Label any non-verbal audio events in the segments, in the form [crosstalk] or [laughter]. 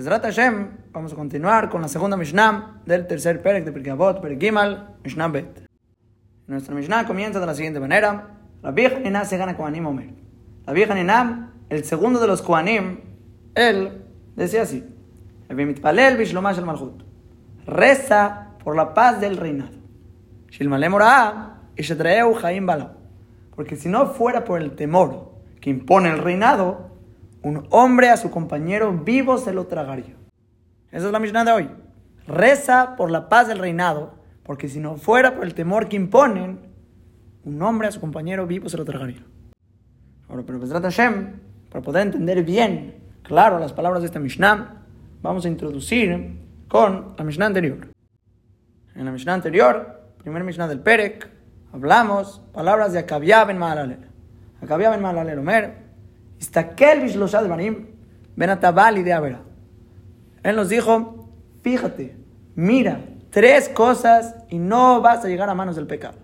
Bezrat Hashem, vamos a continuar con la segunda Mishnah del tercer Perek de Pirkei Avot, Perek Gimal, Mishnah Bet. Nuestra Mishnah comienza de la siguiente manera. La vieja Nenam se gana Kohanim Omer. La vieja Nenam, el segundo de los Kohanim, él decía así. Mitpalel Bishlomash el Malchut. Reza por la paz del reinado. Porque si no fuera por el temor que impone el reinado, un hombre a su compañero vivo se lo tragaría. Esa es la Mishnah de hoy. Reza por la paz del reinado, porque si no fuera por el temor que imponen, un hombre a su compañero vivo se lo tragaría. Ahora, pero trata Hashem, para poder entender bien, claro, las palabras de esta Mishnah, vamos a introducir con la Mishnah anterior. En la Mishnah anterior, primer Mishnah del Perek, hablamos palabras de Akabiab en Mahalalel. Akabiab en Mahalalel Omer, Él nos dijo, fíjate, mira, tres cosas y no vas a llegar a manos del pecado.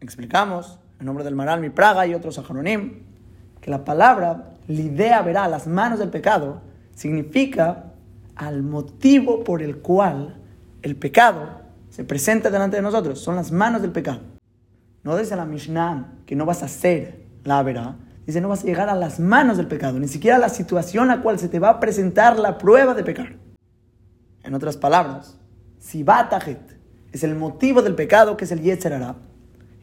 Explicamos, en nombre del Maral Mi Praga y otros ajaronim, que la palabra lidea verá las manos del pecado significa al motivo por el cual el pecado se presenta delante de nosotros. Son las manos del pecado. No dice la Mishnah que no vas a hacer la verá, Dice, no vas a llegar a las manos del pecado, ni siquiera a la situación a cual se te va a presentar la prueba de pecar. En otras palabras, si batajet es el motivo del pecado que es el Yetzerará.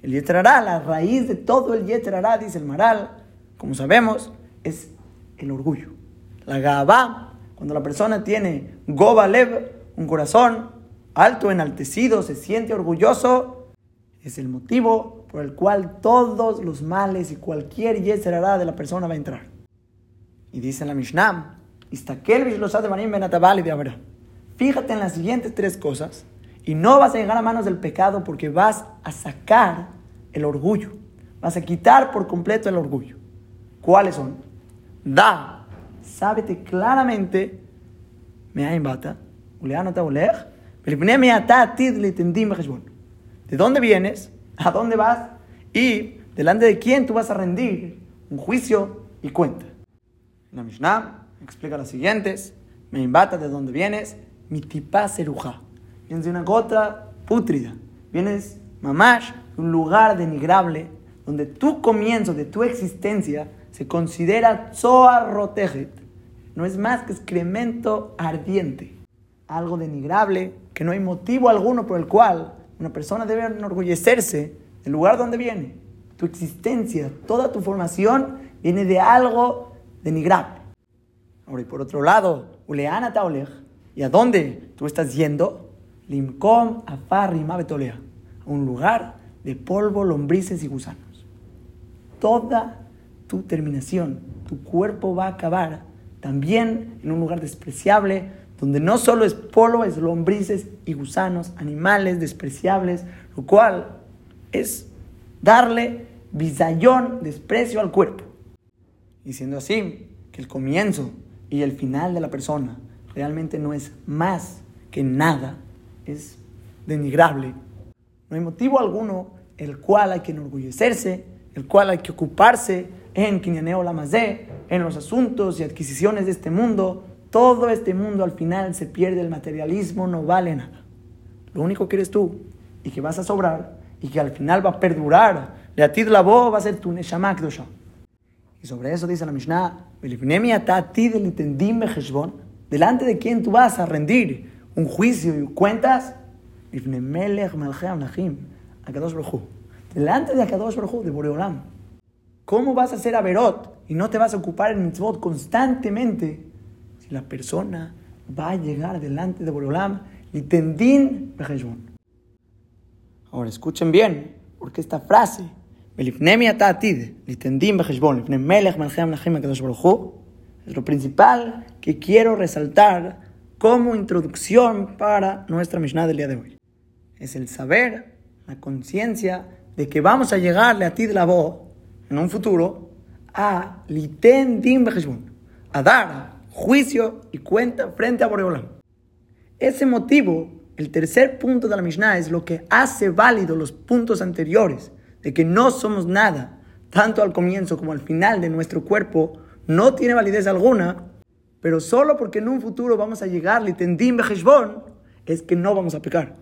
El Yetzerará, la raíz de todo el Yetzerará, dice el Maral, como sabemos, es el orgullo. La Gabá, cuando la persona tiene Goba Lev, un corazón alto, enaltecido, se siente orgulloso, es el motivo por el cual todos los males y cualquier yeserará de la persona va a entrar. Y dice en la Mishnah, Fíjate en las siguientes tres cosas y no vas a llegar a manos del pecado porque vas a sacar el orgullo. Vas a quitar por completo el orgullo. ¿Cuáles son? Da, sábete claramente, me bata, ¿de dónde vienes? a dónde vas y delante de quién tú vas a rendir un juicio y cuenta. La Mishnah explica las siguientes. Me imbata de dónde vienes, mi tipa seruja. Vienes de una gota pútrida. Vienes, mamash, de un lugar denigrable donde tu comienzo de tu existencia se considera rotejet. No es más que excremento ardiente. Algo denigrable que no hay motivo alguno por el cual una persona debe enorgullecerse del lugar donde viene. Tu existencia, toda tu formación viene de algo denigrable. Ahora, y por otro lado, Uleana Taolej, ¿y a dónde tú estás yendo? Limkom Afarrima Betolea, a un lugar de polvo, lombrices y gusanos. Toda tu terminación, tu cuerpo va a acabar también en un lugar despreciable, donde no solo es polvo, es lombrices y gusanos, animales despreciables, lo cual es darle bizayón, desprecio al cuerpo. Y siendo así, que el comienzo y el final de la persona realmente no es más que nada, es denigrable. No hay motivo alguno el cual hay que enorgullecerse, el cual hay que ocuparse en Kinyaneo Lamazé, en los asuntos y adquisiciones de este mundo, todo este mundo al final se pierde, el materialismo no vale nada. Lo único que eres tú y que vas a sobrar y que al final va a perdurar, atid la voz va a ser tu Neshama Y sobre eso dice la Mishnah, delante de quién tú vas a rendir un juicio y cuentas, delante de Akadosh Baruj de Boreolam. ¿Cómo vas a hacer Averot y no te vas a ocupar en mitzvot constantemente la persona va a llegar delante de Borolam y tendín Ahora escuchen bien, porque esta frase, es lo principal que quiero resaltar como introducción para nuestra Mishnah del día de hoy. Es el saber, la conciencia de que vamos a llegarle a ti de la voz en un futuro a liten din a dar juicio y cuenta frente a Boreolam. Ese motivo, el tercer punto de la Mishnah, es lo que hace válido los puntos anteriores, de que no somos nada, tanto al comienzo como al final de nuestro cuerpo, no tiene validez alguna, Pero solo porque en un futuro vamos a llegar, litendim bejeshbon, es que no vamos a pecar.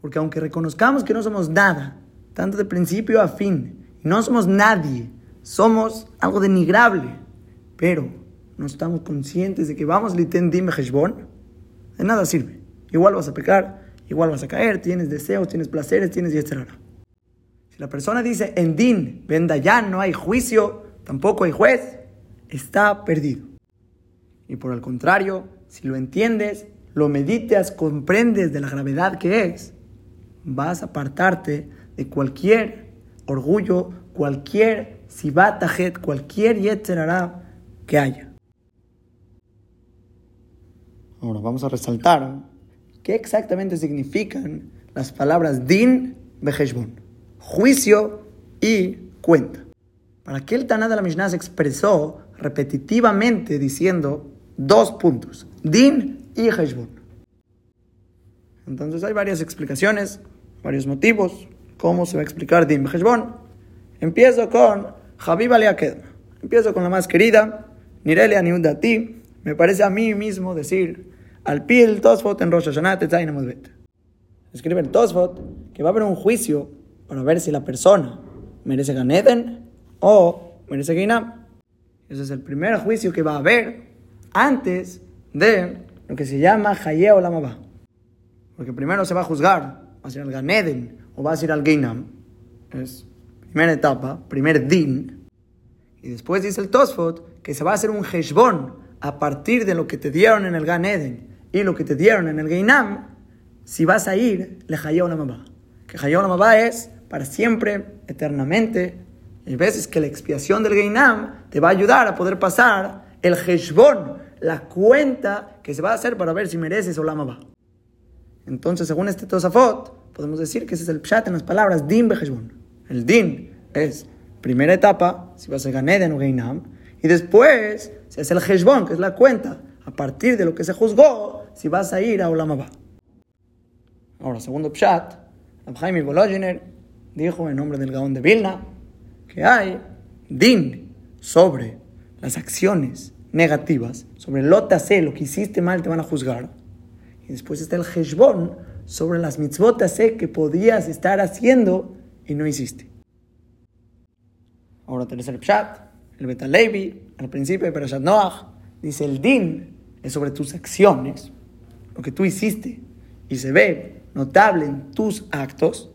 Porque aunque reconozcamos que no somos nada, tanto de principio a fin, no somos nadie, somos algo denigrable, pero no estamos conscientes de que vamos litendim bejeshbon, de nada sirve. Igual vas a pecar, igual vas a caer, tienes deseos, tienes placeres, tienes etc. Si la persona dice en din, venda ya, no hay juicio, tampoco hay juez, está perdido. Y por el contrario, si lo entiendes, lo meditas, comprendes de la gravedad que es, vas a apartarte de cualquier orgullo, cualquier sibatajet, cualquier yetzerara que haya. Ahora vamos a resaltar qué exactamente significan las palabras din bejeshbon, juicio y cuenta. ¿Para qué el Taná de la Mishnah se expresó repetitivamente diciendo dos puntos, din y heshbon? Entonces hay varias explicaciones, varios motivos, cómo se va a explicar din bejeshbon. Empiezo con Habib Kedma. Empiezo con la más querida, Nirelia Niudati. Me parece a mí mismo decir al pil Tosfot en Rosh Hashanah. Escribe el Tosfot que va a haber un juicio para ver si la persona merece Ganeden o merece Ginam. Ese es el primer juicio que va a haber antes de lo que se llama Haye o Lamabá. Porque primero se va a juzgar, va a ser al Ganeden o va a ser al Ginam. Es primera etapa, primer din. Y después dice el Tosfot que se va a hacer un Heshbon a partir de lo que te dieron en el Gan Eden y lo que te dieron en el Geinam, si vas a ir, le hayó una mamá. Que hayó una mamá es para siempre, eternamente. Y veces que la expiación del Geinam te va a ayudar a poder pasar el Heshbon, la cuenta que se va a hacer para ver si mereces o la mamá. Entonces, según este Tosafot, podemos decir que ese es el pshat en las palabras din Heshbon. El din es primera etapa, si vas a Ganeden o Geinam, y después se hace el Heshbon, que es la cuenta, a partir de lo que se juzgó, si vas a ir a Olamaba. Ahora, segundo Pshat, Abhaimi Vologiner dijo en nombre del Gaón de Vilna que hay din sobre las acciones negativas, sobre lo te lo que hiciste mal, te van a juzgar. Y después está el Heshbon sobre las mitzvot que podías estar haciendo y no hiciste. Ahora, tercer Pshat, el Betalevi, al principio de Perashat Noach, dice el din es sobre tus acciones, lo que tú hiciste, y se ve notable en tus actos,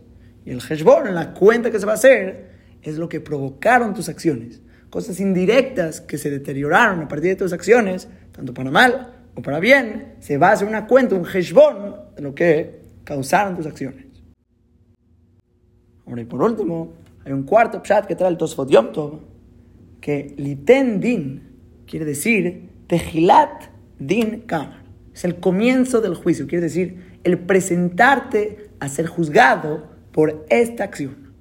y el heshbon, la cuenta que se va a hacer, es lo que provocaron tus acciones. Cosas indirectas que se deterioraron a partir de tus acciones, tanto para mal o para bien, se va a hacer una cuenta, un heshbon, de lo que causaron tus acciones. Ahora, y por último, hay un cuarto pshat que trae el Tosfot Yom que liten din quiere decir tejilat din kamar. Es el comienzo del juicio, quiere decir el presentarte a ser juzgado por esta acción.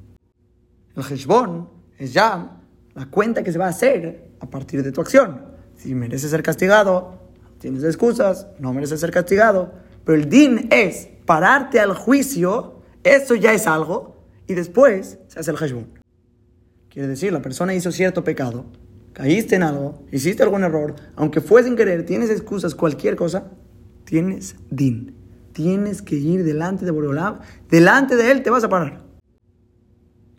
El heshbon es ya la cuenta que se va a hacer a partir de tu acción. Si mereces ser castigado, tienes excusas, no mereces ser castigado. Pero el din es pararte al juicio, eso ya es algo, y después se hace el heshbon. Quiere decir, la persona hizo cierto pecado, caíste en algo, hiciste algún error, aunque fue sin querer, tienes excusas, cualquier cosa, tienes din. Tienes que ir delante de Boreolam, delante de él te vas a parar.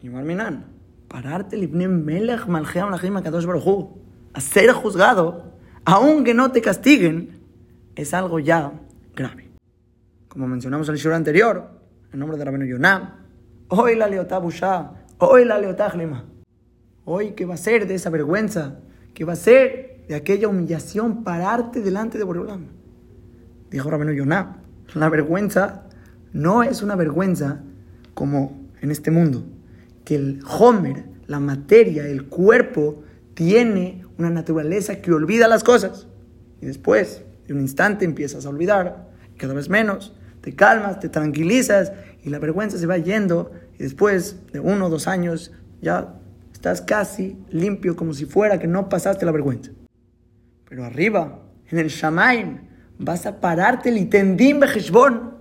Y Marminan, pararte melech a ser juzgado, aunque no te castiguen, es algo ya grave. Como mencionamos en el show anterior, en nombre de Rabino Yonam, hoy la leotá hoy la leotá Hoy, ¿qué va a ser de esa vergüenza? ¿Qué va a ser de aquella humillación pararte delante de Boreolam? Dijo Rabino Yonah, la vergüenza no es una vergüenza como en este mundo, que el Homer, la materia, el cuerpo, tiene una naturaleza que olvida las cosas. Y después, de un instante, empiezas a olvidar, cada vez menos, te calmas, te tranquilizas y la vergüenza se va yendo y después de uno o dos años ya Estás casi limpio como si fuera que no pasaste la vergüenza. Pero arriba, en el Shamaim, vas a pararte el itendim bejeshbon.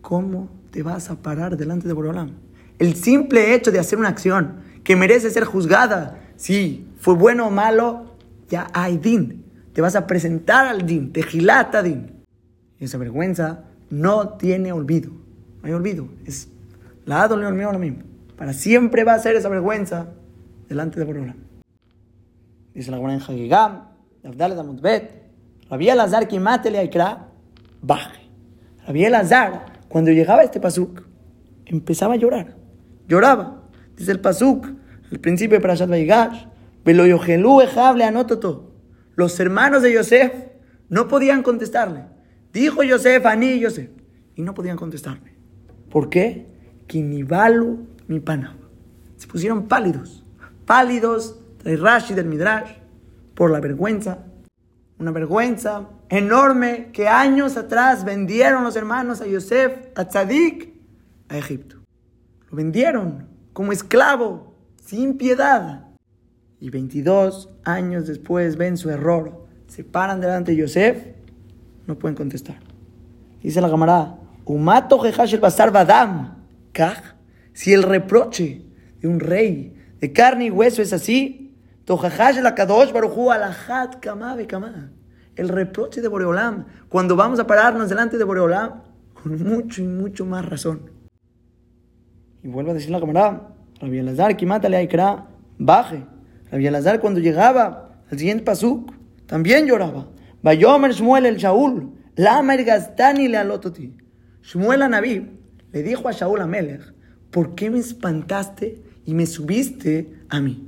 ¿Cómo te vas a parar delante de Borolam? El simple hecho de hacer una acción que merece ser juzgada, si fue bueno o malo, ya hay din. te vas a presentar al din, te gilata din. Y esa vergüenza no tiene olvido. No hay olvido. Es la adole mío lo mismo. Para siempre va a ser esa vergüenza delante de Borolam. Dice la Gemara en Hagigam, Abdal de Amutbet, Rabbi Elazar que mate le aikra, baje. Rabbi Elazar, cuando llegaba este pasuk, empezaba a llorar. Lloraba. Dice el pasuk, el principio de Parashat Vayigash, Veloyogelú ejable anototo. Los hermanos de Yosef no podían contestarle. Dijo Yosef, Aní Yosef. Y no podían contestarle. ¿Por qué? Kinibalu mi pana. Se pusieron pálidos. Pálidos, Rashi del Midrash, por la vergüenza. Una vergüenza enorme que años atrás vendieron los hermanos a Yosef, a Tzadik, a Egipto. Lo vendieron como esclavo, sin piedad. Y 22 años después ven su error. Se paran delante de Yosef, no pueden contestar. Dice la camarada, Umato el basar badam. Si el reproche de un rey de carne y hueso es así, El reproche de Boreolam, cuando vamos a pararnos delante de Boreolam, con mucho y mucho más razón. Y vuelve a decir la camarada, Rabbi Elazar, que mátale a Ikra, baje. Rabbi Elazar cuando llegaba al siguiente pasuk, también lloraba. Vayomer Shmuel el Shaul, Lamer Gastani le alototi. Shmuel Anabib le dijo a Shaul Amelech, ¿por qué me espantaste y me subiste a mí?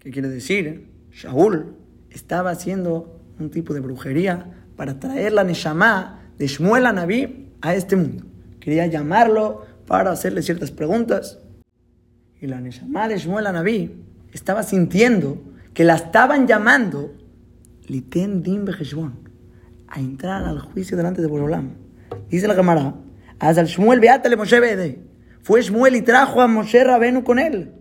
¿Qué quiere decir? Shaul estaba haciendo un tipo de brujería para traer la Neshama de Shmuel Anabib a este mundo. Quería llamarlo para hacerle ciertas preguntas. Y la Neshama de Shmuel Anabí estaba sintiendo que la estaban llamando Liten Dim a entrar al juicio delante de Borolam. Dice la cámara, al Shmuel Beatale Moshe Bede. Fue Shmuel y trajo a Moshe Rabenu con él.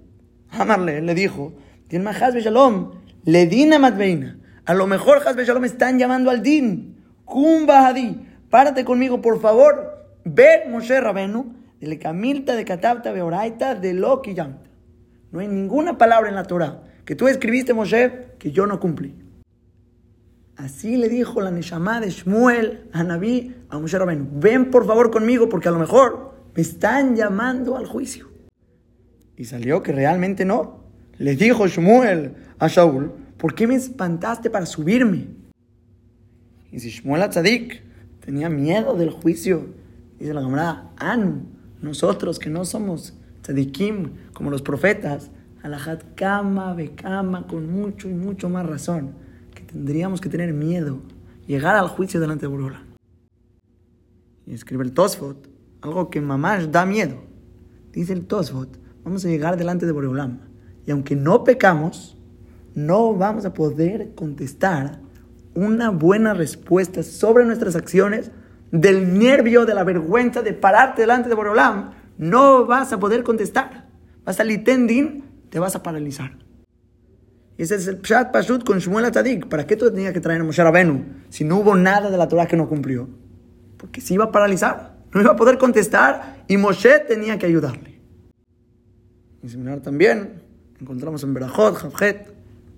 Amarle, le dijo, Mahaz Shalom, le din a Matbeina. A lo mejor Hazbe Shalom están llamando al din. Kumba Hadi, párate conmigo, por favor. Ve Moshe Rabenu, el Camilta de Katabta Beoraita de Loki Yamta. No hay ninguna palabra en la Torah que tú escribiste, Moshe, que yo no cumplí. Así le dijo la Neshama de Shmuel a Naví, a Moshe Rabenu. Ven por favor conmigo porque a lo mejor me están llamando al juicio. Y salió que realmente no. Le dijo Shmuel a Shaul, ¿por qué me espantaste para subirme? Y si Shmuel a Tzadik tenía miedo del juicio, dice la camarada, Anu, nosotros que no somos tzadikim como los profetas, alajat kama, bekama, con mucho y mucho más razón, que tendríamos que tener miedo, llegar al juicio delante de Borola. Y escribe el Tosfot, algo que mamás da miedo. Dice el Tosfot, vamos a llegar delante de Boreolam. Y aunque no pecamos, no vamos a poder contestar una buena respuesta sobre nuestras acciones del nervio, de la vergüenza de pararte delante de Borolam, no vas a poder contestar. Vas a litendin, te vas a paralizar. Ese es el Pshat Pashut con Shmuel Atadik. ¿Para qué tú tenías que traer a Moshe Rabenu si no hubo nada de la Torah que no cumplió? Porque se iba a paralizar, no iba a poder contestar y Moshe tenía que ayudarle. Y similar también, encontramos en Berajot, Javjet,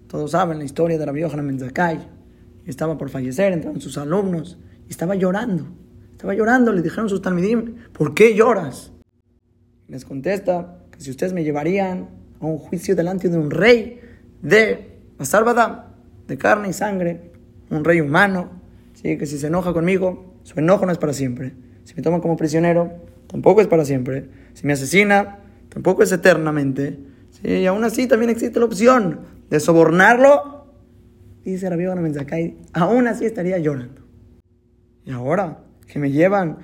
todos saben la historia de la Yohanan Menzakai. Estaba por fallecer, entraron sus alumnos y estaba llorando. Estaba llorando, le dijeron sus talmidim, ¿por qué lloras? Les contesta que si ustedes me llevarían a un juicio delante de un rey de Basarbadam, de carne y sangre, un rey humano, ¿sí? que si se enoja conmigo, su enojo no es para siempre. Si me toma como prisionero, tampoco es para siempre. Si me asesina, tampoco es eternamente. Y aún así también existe la opción de sobornarlo. Dice Rabbi Menzakai, aún así estaría llorando. Y ahora, que me llevan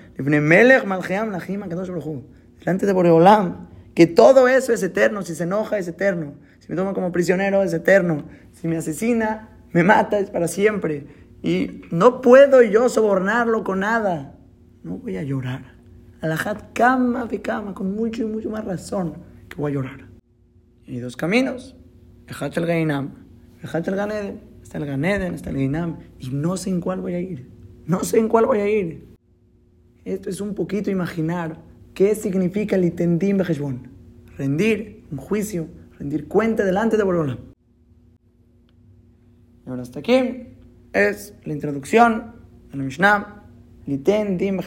delante de Boreolam, que todo eso es eterno, si se enoja es eterno, si me toma como prisionero es eterno, si me asesina, me mata es para siempre. Y no puedo yo sobornarlo con nada. No voy a llorar. Alajat cama cama, con mucho y mucho más razón que voy a llorar. Hay dos caminos. Ejat el Gainam, Ejat el Ganeden. Está el Ganeden, está el Gainam. Y no sé en cuál voy a ir. No sé en cuál voy a ir. Esto es un poquito imaginar qué significa el itendim bejeshbon. Rendir un juicio, rendir cuenta delante de Borola. Y ahora hasta aquí es la introducción a la Mishnah, Liten Dim.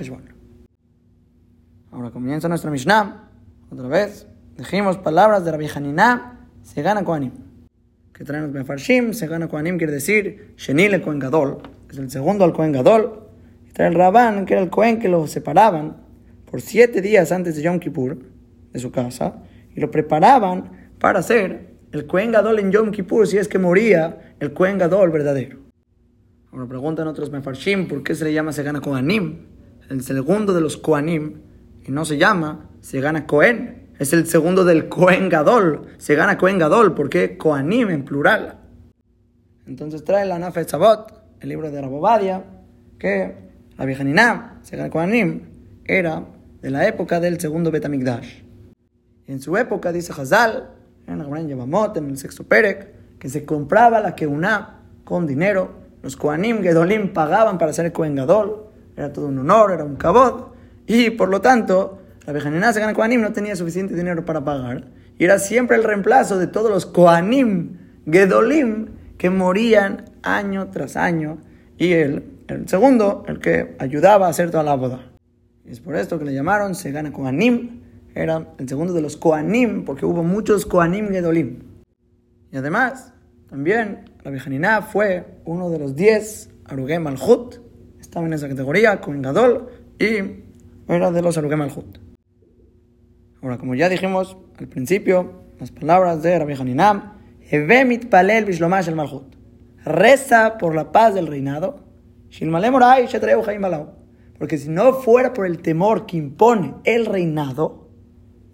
Ahora comienza nuestra Mishnah, otra vez, dijimos palabras de Rabbi Haniná, se gana Kohanim. Que traen los Mefarshim, se gana Kohanim quiere decir Shenile Kohen Gadol, es el segundo al Kohen Gadol, y trae el Rabán, que era el Kohen que lo separaban por siete días antes de Yom Kippur, de su casa, y lo preparaban para ser el Kohen Gadol en Yom Kippur si es que moría el Kohen Gadol verdadero. Ahora preguntan otros Mefarshim por qué se le llama se gana Kohanim, el segundo de los Kohanim, y no se llama se gana Kohen, es el segundo del Kohen Gadol, se gana Kohen Gadol, ¿por qué Kohanim en plural? Entonces trae la Nafet Sabot, el libro de Rabobadia, que la Viejanina, se gana Kohanim, era de la época del segundo Betamigdash. En su época, dice Hazal, en el Yabamot, en el sexto Perek, que se compraba la Keuná con dinero. Los Kohanim Gedolim pagaban para ser Kohen Gadol. Era todo un honor, era un cabod. Y por lo tanto, la Bejanina se gana Kohanim no tenía suficiente dinero para pagar. Y era siempre el reemplazo de todos los Kohanim Gedolim que morían año tras año. Y él, el segundo, el que ayudaba a hacer toda la boda. Es por esto que le llamaron se gana Kohanim. Era el segundo de los Kohanim, porque hubo muchos Kohanim Gedolim. Y además, también la Bejanina fue uno de los diez Arugem Malhut. Estaba en esa categoría, Kohen Gadol, y era de los Arugem Malhut. Ahora, como ya dijimos al principio, las palabras de Rabbi Haninam, Evemit Palel Bishlomash el Malhut. Reza por la paz del reinado. Porque si no fuera por el temor que impone el reinado,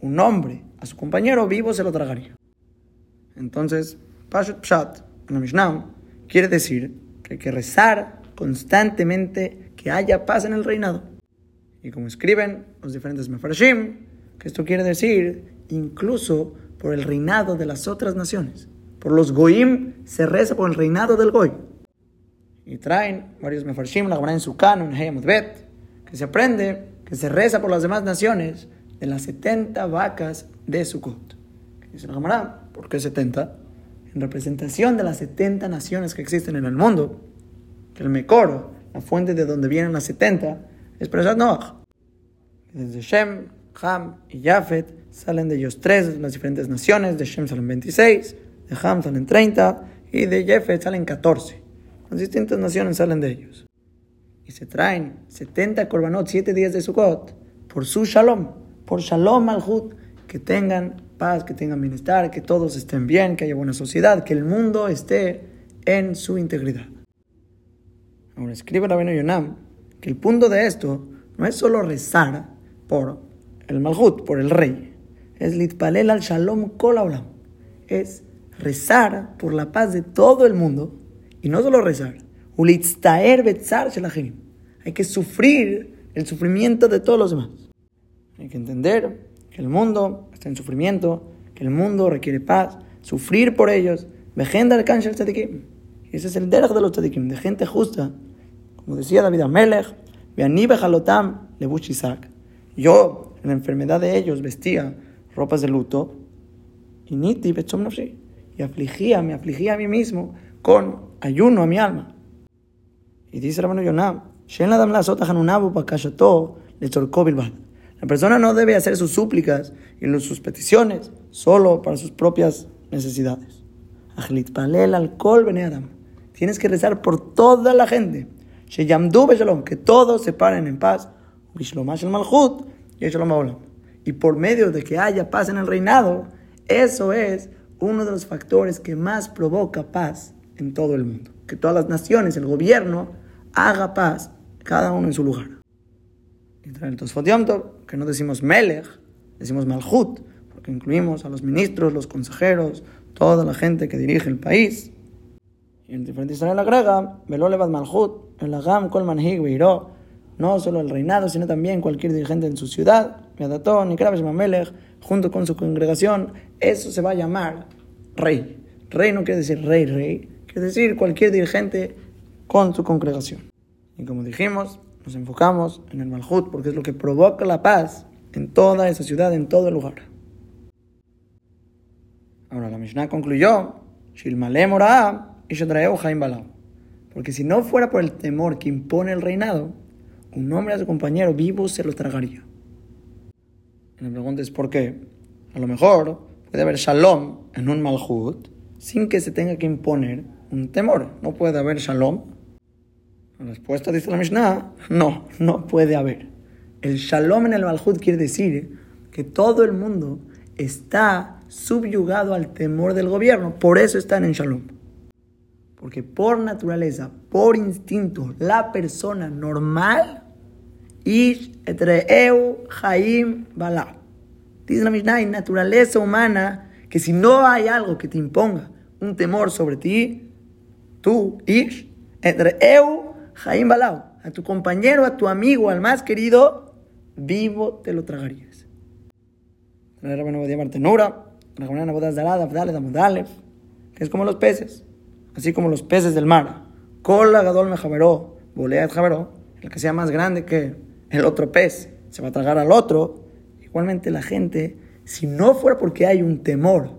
un hombre a su compañero vivo se lo tragaría. Entonces, Pashut Pshat, en Mishnah, quiere decir que hay que rezar constantemente que haya paz en el reinado. Y como escriben los diferentes Mefarshim, que esto quiere decir incluso por el reinado de las otras naciones. Por los Goim se reza por el reinado del Goy. Y traen varios Mefarshim, la en su canon, Bet, que se aprende que se reza por las demás naciones de las 70 vacas de Sukkot. Dice la Gemara, ¿por qué 70? En representación de las 70 naciones que existen en el mundo, que el Mekor, la fuente de donde vienen las 70, es Perashat Noach. Desde Shem, Ham y Jafet salen de ellos tres, las diferentes naciones. De Shem salen 26, de Ham salen 30 y de Jafet salen 14. Las distintas naciones salen de ellos. Y se traen 70 korbanot, 7 días de Sukkot, por su shalom, por shalom malhut, que tengan paz, que tengan bienestar, que todos estén bien, que haya buena sociedad, que el mundo esté en su integridad. Ahora escribe Rabino Yonam que el punto de esto no es solo rezar por el Malhut, por el rey. Es litpalel al shalom kol Es rezar por la paz de todo el mundo. Y no solo rezar. Ulitztaer betzar Hay que sufrir el sufrimiento de todos los demás. Hay que entender que el mundo está en sufrimiento, que el mundo requiere paz, sufrir por ellos. Vejenda el tzadikim. Ese es el derech de los tzadikim, de gente justa. Como decía David Amelech, bejalotam Isaac. Yo, en la enfermedad de ellos, vestía ropas de luto. Y niti Y afligía, me afligía a mí mismo con ayuno a mi alma. Y dice hermano Yonam, la persona no debe hacer sus súplicas y sus peticiones solo para sus propias necesidades. Tienes que rezar por toda la gente. Que todos se paren en paz y por medio de que haya paz en el reinado, eso es uno de los factores que más provoca paz en todo el mundo. Que todas las naciones, el gobierno, haga paz, cada uno en su lugar. Y trae el que no decimos Melech, decimos Malhut, porque incluimos a los ministros, los consejeros, toda la gente que dirige el país. Y en diferente Israel agrega, Velolevad Malhut, el Agam Kol Manhig no solo el reinado, sino también cualquier dirigente en su ciudad, junto con su congregación, eso se va a llamar rey. Rey no quiere decir rey, rey, quiere decir cualquier dirigente con su congregación. Y como dijimos, nos enfocamos en el Malhut porque es lo que provoca la paz en toda esa ciudad, en todo el lugar. Ahora la Mishnah concluyó, Porque si no fuera por el temor que impone el reinado, un hombre a su compañero vivo se lo tragaría. La pregunta es ¿por qué? A lo mejor puede haber shalom en un malhut sin que se tenga que imponer un temor. No puede haber shalom. La respuesta dice la Mishnah, no, no puede haber. El shalom en el malhut quiere decir que todo el mundo está subyugado al temor del gobierno, por eso están en shalom. Porque por naturaleza, por instinto, la persona normal Ish etreu haim bala. Dice la Mishnah, en naturaleza humana, que si no hay algo que te imponga un temor sobre ti, tú, Ish, etreu haim bala, a tu compañero, a tu amigo, al más querido, vivo te lo tragarías. Que es como los peces, así como los peces del mar. Cola gadol me javeró, boleat javeró, el que sea más grande que el otro pez se va a tragar al otro. Igualmente la gente, si no fuera porque hay un temor,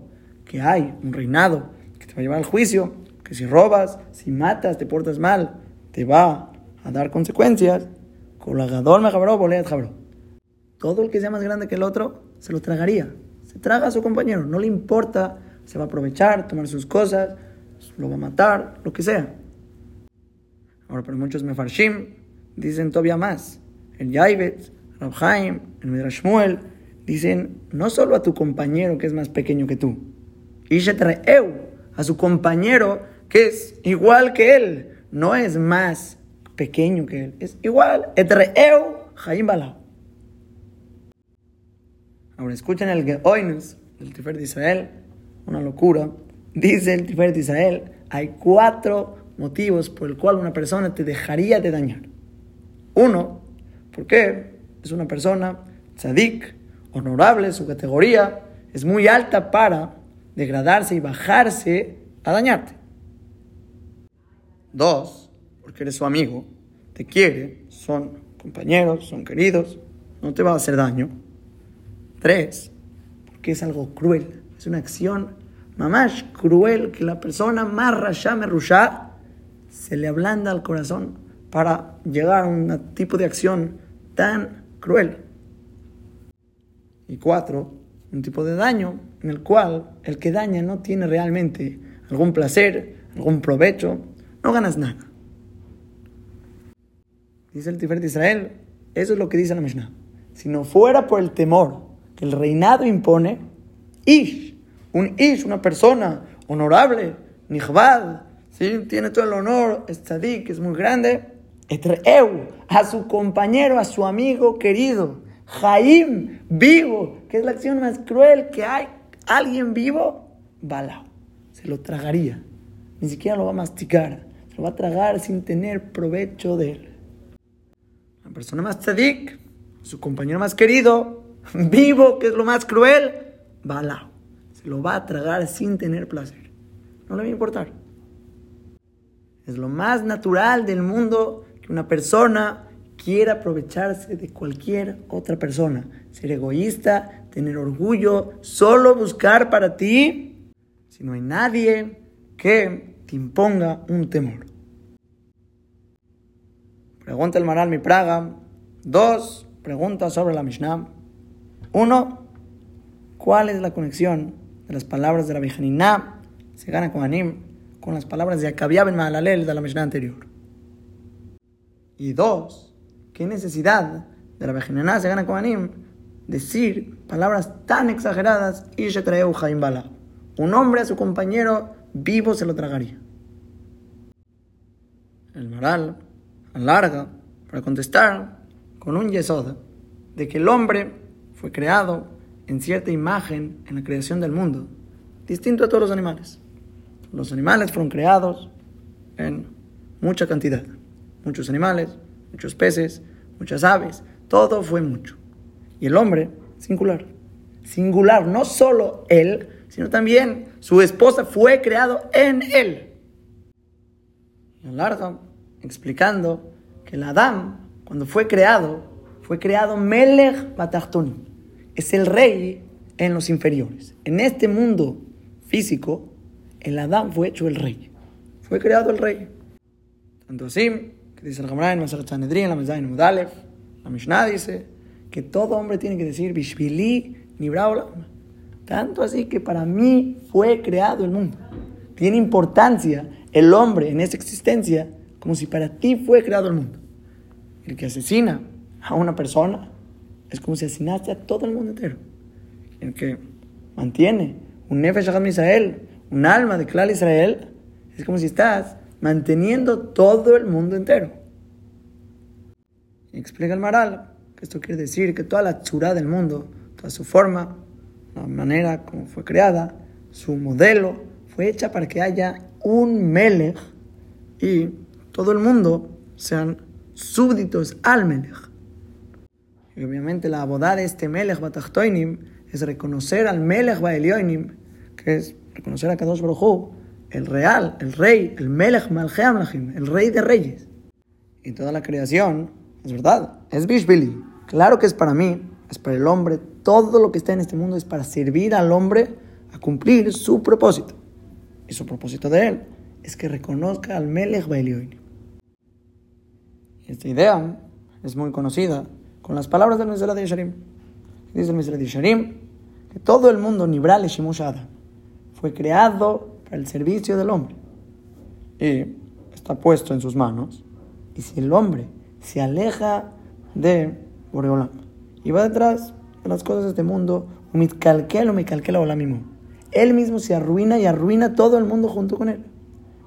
que hay un reinado que te va a llevar al juicio, que si robas, si matas, te portas mal, te va a dar consecuencias, colagador me jabró, boleat jabró. Todo el que sea más grande que el otro se lo tragaría. Se traga a su compañero, no le importa, se va a aprovechar, tomar sus cosas, lo va a matar, lo que sea. Ahora, para muchos mefarshim dicen todavía más el Yaivet, Rabhaim, el Midrash dicen no solo a tu compañero que es más pequeño que tú, eu, a su compañero que es igual que él, no es más pequeño que él, es igual, etreu, Jaim Balao. Ahora escuchen el Geoinus del Tifer de Israel, una locura. Dice el Tifer de Israel, hay cuatro motivos por el cual una persona te dejaría de dañar. Uno, porque es una persona tzadik, honorable, su categoría es muy alta para degradarse y bajarse a dañarte. Dos, porque eres su amigo, te quiere, son compañeros, son queridos, no te va a hacer daño. Tres, porque es algo cruel, es una acción más cruel que la persona más rashame rusha se le ablanda al corazón para llegar a un tipo de acción tan cruel. Y cuatro, un tipo de daño en el cual el que daña no tiene realmente algún placer, algún provecho, no ganas nada. Dice el Tiferet de Israel, eso es lo que dice la Mishnah. Si no fuera por el temor que el reinado impone, Ish, un Ish, una persona honorable, Nihbad, ¿sí? tiene todo el honor, es tzadik, es muy grande, a su compañero, a su amigo querido, Jaim, vivo, que es la acción más cruel que hay. Alguien vivo, balao, se lo tragaría. Ni siquiera lo va a masticar, se lo va a tragar sin tener provecho de él. La persona más tzadik, su compañero más querido, [laughs] vivo, que es lo más cruel, balao, se lo va a tragar sin tener placer. No le va a importar. Es lo más natural del mundo una persona quiera aprovecharse de cualquier otra persona, ser egoísta, tener orgullo, solo buscar para ti, si no hay nadie que te imponga un temor. Pregunta el Maral Mi Praga. Dos preguntas sobre la Mishnah. Uno, ¿cuál es la conexión de las palabras de la Virgininá, se gana con Anim, con las palabras de Akabiab en Mahalalel de la Mishnah anterior? Y dos, ¿qué necesidad de la Bejinená se gana con Anim decir palabras tan exageradas y se trae un Bala? Un hombre a su compañero vivo se lo tragaría. El moral alarga para contestar con un yesod de que el hombre fue creado en cierta imagen en la creación del mundo, distinto a todos los animales. Los animales fueron creados en mucha cantidad muchos animales, muchos peces, muchas aves, todo fue mucho. Y el hombre, singular. Singular, no solo él, sino también su esposa fue creado en él. Y alarga explicando que el Adán, cuando fue creado, fue creado Melech Batachtoni. Es el rey en los inferiores. En este mundo físico, el Adán fue hecho el rey. Fue creado el rey. Tanto así, que dice el Gamara en la Mezayin Mudalef, la Mishnah dice que todo hombre tiene que decir Bishvili Nibraula. Tanto así que para mí fue creado el mundo. Tiene importancia el hombre en esa existencia como si para ti fue creado el mundo. El que asesina a una persona es como si asesinaste a todo el mundo entero. El que mantiene un Nefesh Israel, un alma de Klal Israel, es como si estás manteniendo todo el mundo entero. Explica el Maral que esto quiere decir que toda la chura del mundo, toda su forma, la manera como fue creada, su modelo, fue hecha para que haya un Melech y todo el mundo sean súbditos al Melech. Y obviamente la boda de este Melech Batachtoinim es reconocer al Melech Baelioinim, que es reconocer a Kadosh Baruj el real, el rey, el Melech Malcheam el rey de reyes. Y toda la creación, es verdad, es Bishbili. Claro que es para mí, es para el hombre. Todo lo que está en este mundo es para servir al hombre a cumplir su propósito. Y su propósito de él es que reconozca al Melech Baelioinim. Esta idea es muy conocida con las palabras del Mesera de Yesharim. Dice el Mesera de Yesharim que todo el mundo, Nibral y Shimush Adam, fue creado para el servicio del hombre. Y está puesto en sus manos. Y si el hombre se aleja de Boreolam y va detrás de las cosas de este mundo, me calquela mismo. Él mismo se arruina y arruina todo el mundo junto con él.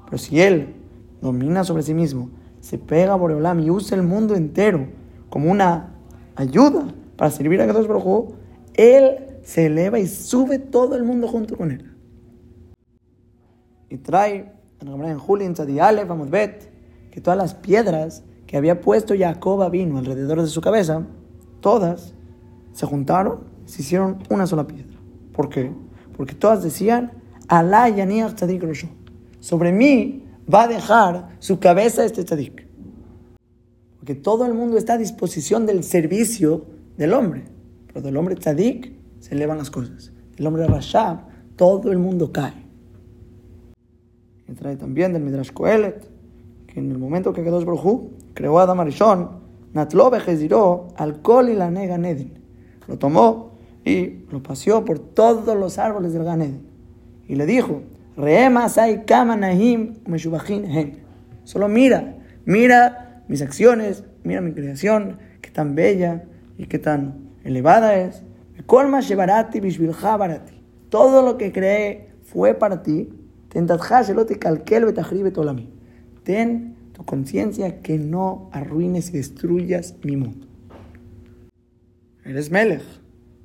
Pero si él domina sobre sí mismo se pega por Boreolam y usa el mundo entero como una ayuda para servir a Kadosh Baruj él se eleva y sube todo el mundo junto con él. Y trae en en vamos bet, que todas las piedras que había puesto Jacob vino alrededor de su cabeza, todas se juntaron, se hicieron una sola piedra. ¿Por qué? Porque todas decían, Alá Yaniach Tzadik Sobre mí va a dejar su cabeza este tzadik. Porque todo el mundo está a disposición del servicio del hombre. Pero del hombre tzadik se elevan las cosas. El hombre rashab, todo el mundo cae. Y trae también del Midrash Kohelet, que en el momento que quedó Baruj creó a Adam Arishon, Natlo alcohol y la nega Nedin. Lo tomó y lo paseó por todos los árboles del Ganedin. Y le dijo, Solo mira, mira mis acciones, mira mi creación, qué tan bella y qué tan elevada es. Todo lo que creé fue para ti. Ten tu conciencia que no arruines y destruyas mi mundo. Eres Melech,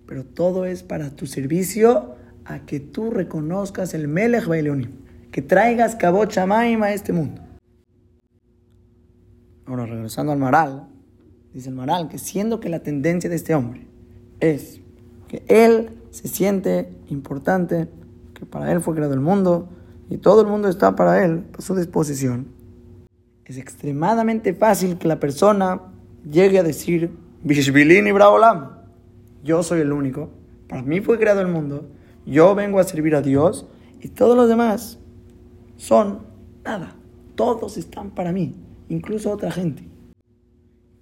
pero todo es para tu servicio a que tú reconozcas el Melech Baileonim, que traigas Kabot Shamaim a este mundo. Ahora, regresando al Maral, dice el Maral que siendo que la tendencia de este hombre es que él se siente importante, que para él fue creado el mundo y todo el mundo está para él, a su disposición, es extremadamente fácil que la persona llegue a decir, Bishbilini Bravolam, yo soy el único, para mí fue creado el mundo, yo vengo a servir a Dios y todos los demás son nada. Todos están para mí, incluso otra gente.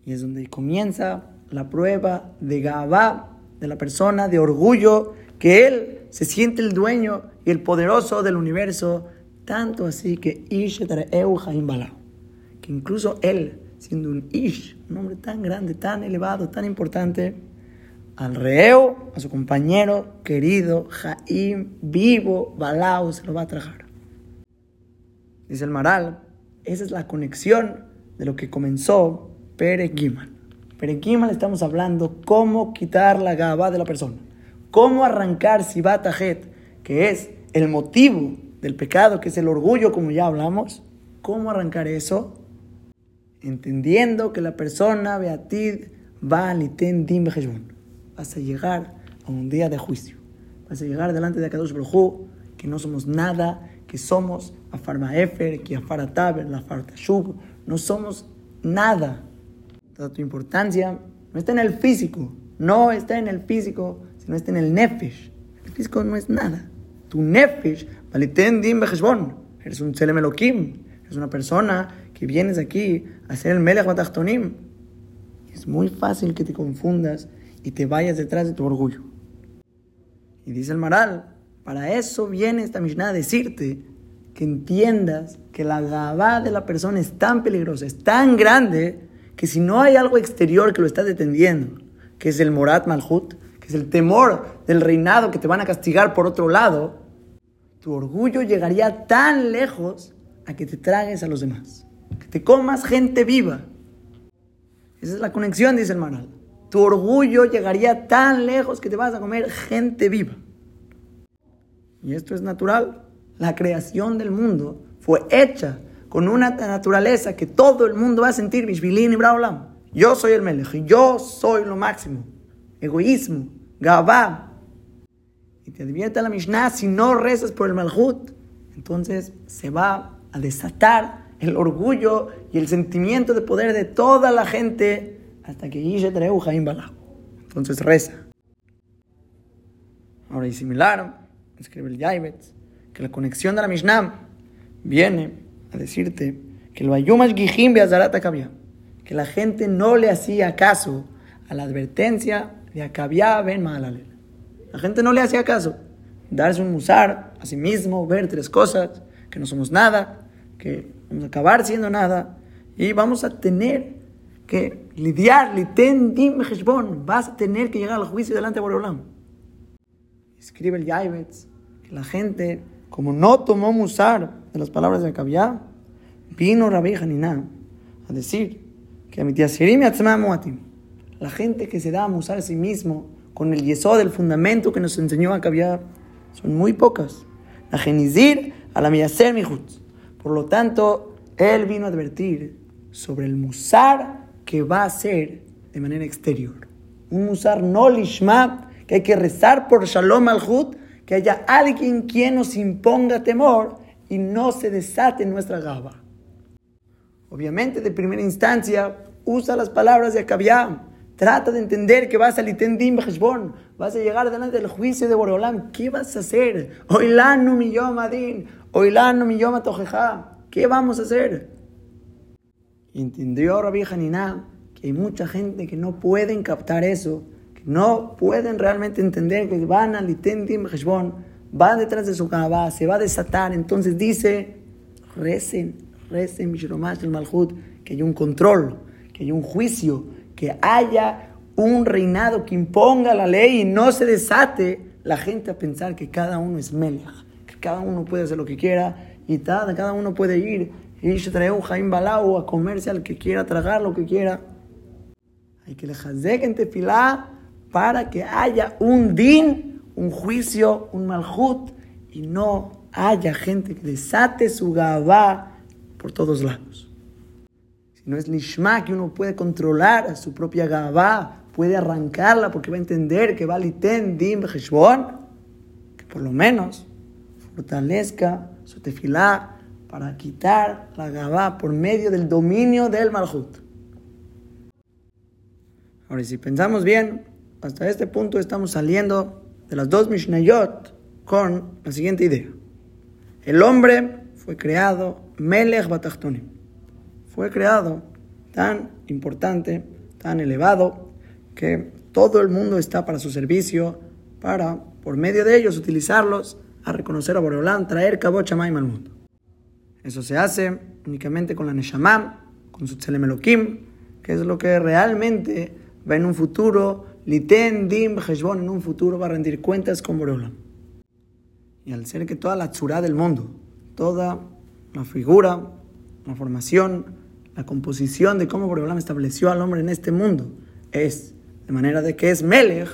Y es donde comienza la prueba de Gabá de la persona, de orgullo, que él se siente el dueño y el poderoso del universo, tanto así que Ish que incluso él, siendo un Ish, un hombre tan grande, tan elevado, tan importante, al reo, a su compañero querido, Jaim, vivo, Balao, se lo va a tragar. Dice el Maral, esa es la conexión de lo que comenzó Pere Gimal. Pere estamos hablando cómo quitar la gaba de la persona, cómo arrancar Sibat que es el motivo del pecado, que es el orgullo, como ya hablamos, cómo arrancar eso, entendiendo que la persona Beatid va a Liten Dim vas a llegar a un día de juicio. Vas a llegar delante de Akadosh Baruj que no somos nada, que somos Afar Efer, que Afar Taber, la Tashub, no somos nada. Toda tu importancia no está en el físico, no está en el físico, sino está en el Nefesh. El físico no es nada. Tu Nefesh, Valiten Dim Eres un Tzelem Es una persona que vienes aquí a ser el Melech Batachtonim. Es muy fácil que te confundas y te vayas detrás de tu orgullo. Y dice el Maral, para eso viene esta Mishnah a decirte que entiendas que la gabá de la persona es tan peligrosa, es tan grande, que si no hay algo exterior que lo está deteniendo, que es el Morat Malhut, que es el temor del reinado que te van a castigar por otro lado, tu orgullo llegaría tan lejos a que te tragues a los demás, que te comas gente viva. Esa es la conexión, dice el Maral. Tu orgullo llegaría tan lejos que te vas a comer gente viva. Y esto es natural. La creación del mundo fue hecha con una naturaleza que todo el mundo va a sentir, Bishbilin y Braolam. Yo soy el Melech, yo soy lo máximo. Egoísmo, Gabá. Y te advierte la Mishnah, si no rezas por el Malhut, entonces se va a desatar el orgullo y el sentimiento de poder de toda la gente hasta que Ishe Treu Jaim Entonces reza. Ahora, y similar, escribe el Yaibetz, que la conexión de la Mishnah viene a decirte que lo ayumas Gijim Beazarata que la gente no le hacía caso a la advertencia de Akabia Ben Mahalalel. La gente no le hacía caso. Darse un musar a sí mismo, ver tres cosas, que no somos nada, que vamos a acabar siendo nada, y vamos a tener que lidiar, liten vas a tener que llegar al juicio delante de Boreolam. Escribe el Yaibetz que la gente, como no tomó musar de las palabras de Akabia, vino Rabbi Hanina a decir que a mi tía la gente que se da a musar a sí mismo con el yeso del fundamento que nos enseñó Akabia, son muy pocas. La genizir a la miyaser mihut. Por lo tanto, él vino a advertir sobre el musar que va a ser de manera exterior. Un musar no lishma, que hay que rezar por shalom al que haya alguien quien nos imponga temor y no se desate nuestra gaba. Obviamente, de primera instancia, usa las palabras de Akabiam. Trata de entender que vas a litendim bejeshbon, vas a llegar delante del juicio de Boreolam. ¿Qué vas a hacer? Oilanu mi adin, oilanu mi yom ¿Qué vamos a hacer? Entendió Rabbi Hanina que hay mucha gente que no pueden captar eso no pueden realmente entender que van a litendim heshbon, van detrás de su cabá, se va a desatar. Entonces dice, recen, recen, Mishiromash el Malhut, que haya un control, que haya un juicio, que haya un reinado que imponga la ley y no se desate la gente a pensar que cada uno es Melech, que cada uno puede hacer lo que quiera y cada uno puede ir y traer un Jaim Balau a comerse al que quiera, tragar lo que quiera. Hay que le en tefilá para que haya un din, un juicio, un malhut, y no haya gente que desate su gabá por todos lados. No es lishma que uno puede controlar a su propia gabá, puede arrancarla porque va a entender que va liten din que por lo menos fortalezca su tefilá para quitar la gabá por medio del dominio del malhut. Ahora, si pensamos bien, hasta este punto estamos saliendo de las dos Mishnayot con la siguiente idea. El hombre fue creado Melech Batachtonim. Fue creado tan importante, tan elevado, que todo el mundo está para su servicio, para, por medio de ellos, utilizarlos a reconocer a Boreolán, traer Kabot Shamaim al mundo. Eso se hace únicamente con la Neshamam, con su Tzelem que es lo que realmente va en un futuro Liten Dim Heshbon en un futuro va a rendir cuentas con Boreolam. Y al ser que toda la tzura del mundo, toda la figura, la formación, la composición de cómo Boreolam estableció al hombre en este mundo es de manera de que es Melech,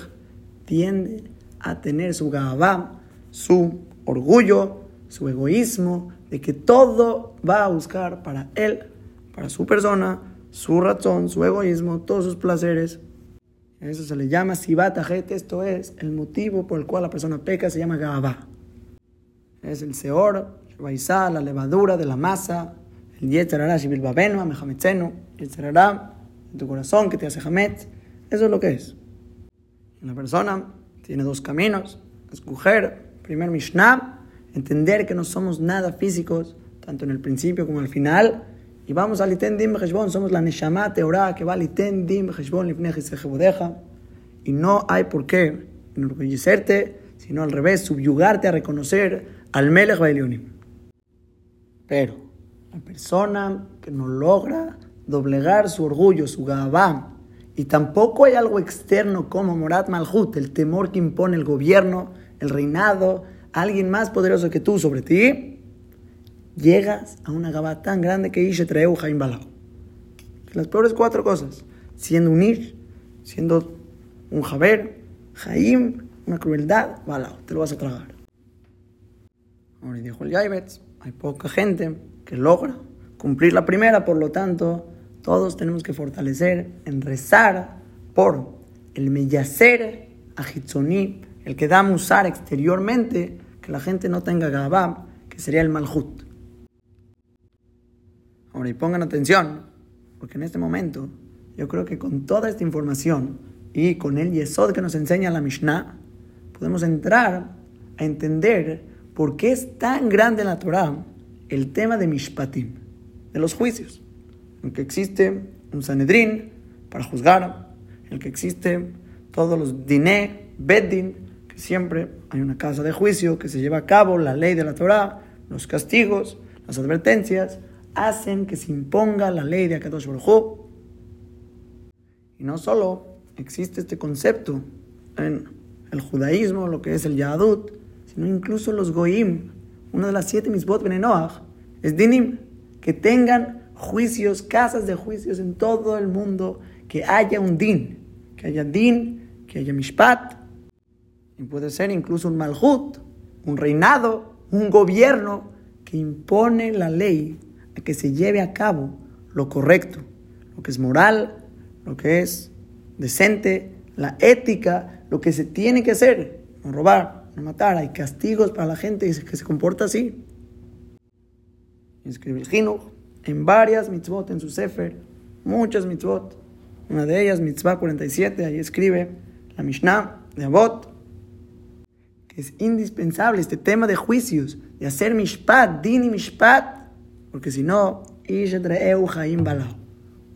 tiende a tener su gabá, su orgullo, su egoísmo, de que todo va a buscar para él, para su persona, su razón, su egoísmo, todos sus placeres, eso se le llama Sibatajet, esto es el motivo por el cual la persona peca, se llama Gabá. Es el Seor, la levadura de la masa, el Yetzerará, Shibilbabeno, Amehametzeno, Yetzerará, en tu corazón que te hace Hamet. Eso es lo que es. Una persona tiene dos caminos: escoger, primer Mishnah, entender que no somos nada físicos, tanto en el principio como al final. Y vamos al Iten Dim somos la Neshama Teorá que va al Iten Dim Y no hay por qué enorgullecerte, sino al revés, subyugarte a reconocer al Melech Bailionim. Pero la persona que no logra doblegar su orgullo, su gabá, y tampoco hay algo externo como Morat Malhut, el temor que impone el gobierno, el reinado, alguien más poderoso que tú sobre ti, llegas a una gabá tan grande que Ishe Treu Jaim Balao. Las peores cuatro cosas, siendo un Ir, siendo un Jaber, Jaim, una crueldad, Balao, te lo vas a tragar. Ahora dijo el Yaibetz, hay poca gente que logra cumplir la primera, por lo tanto, todos tenemos que fortalecer en rezar por el meyacer ajitzoní, el que da musar exteriormente, que la gente no tenga gabab, que sería el malhut. Ahora, y pongan atención, porque en este momento yo creo que con toda esta información y con el yesod que nos enseña la Mishnah, podemos entrar a entender por qué es tan grande la Torah el tema de Mishpatim, de los juicios. En que existe un Sanedrín para juzgar, en que existe todos los diné, beddin, que siempre hay una casa de juicio que se lleva a cabo, la ley de la Torah, los castigos, las advertencias, hacen que se imponga la ley de Akadosh Baruj Y no solo existe este concepto en el judaísmo, lo que es el Yahadut, sino incluso los Goim, una de las siete misbot benenoach, es dinim, que tengan juicios, casas de juicios en todo el mundo, que haya un din, que haya din, que haya mishpat, y puede ser incluso un malhut, un reinado, un gobierno que impone la ley a que se lleve a cabo lo correcto, lo que es moral, lo que es decente, la ética, lo que se tiene que hacer, no robar, matar, hay castigos para la gente que se comporta así. Escribe en varias mitzvot en su Sefer, muchas mitzvot. Una de ellas, mitzvah 47, ahí escribe la Mishnah de Abot, que es indispensable este tema de juicios, de hacer mishpat, din y mishpat, porque si no,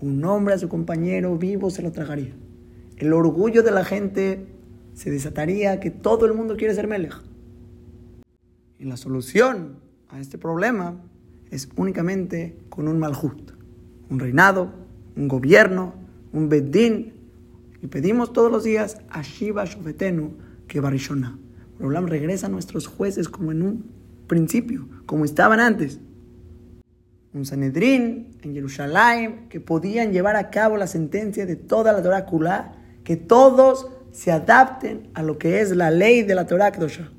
un hombre a su compañero vivo se lo tragaría. El orgullo de la gente se desataría que todo el mundo quiere ser melech. Y la solución a este problema es únicamente con un malhut, un reinado, un gobierno, un bedín. Y pedimos todos los días a Shiva Shofetenu que Barishona. Problem regresa a nuestros jueces como en un principio, como estaban antes. Un Sanedrín en Jerusalén que podían llevar a cabo la sentencia de toda la Torah que todos se adapten a lo que es la ley de la Torah Kedosha.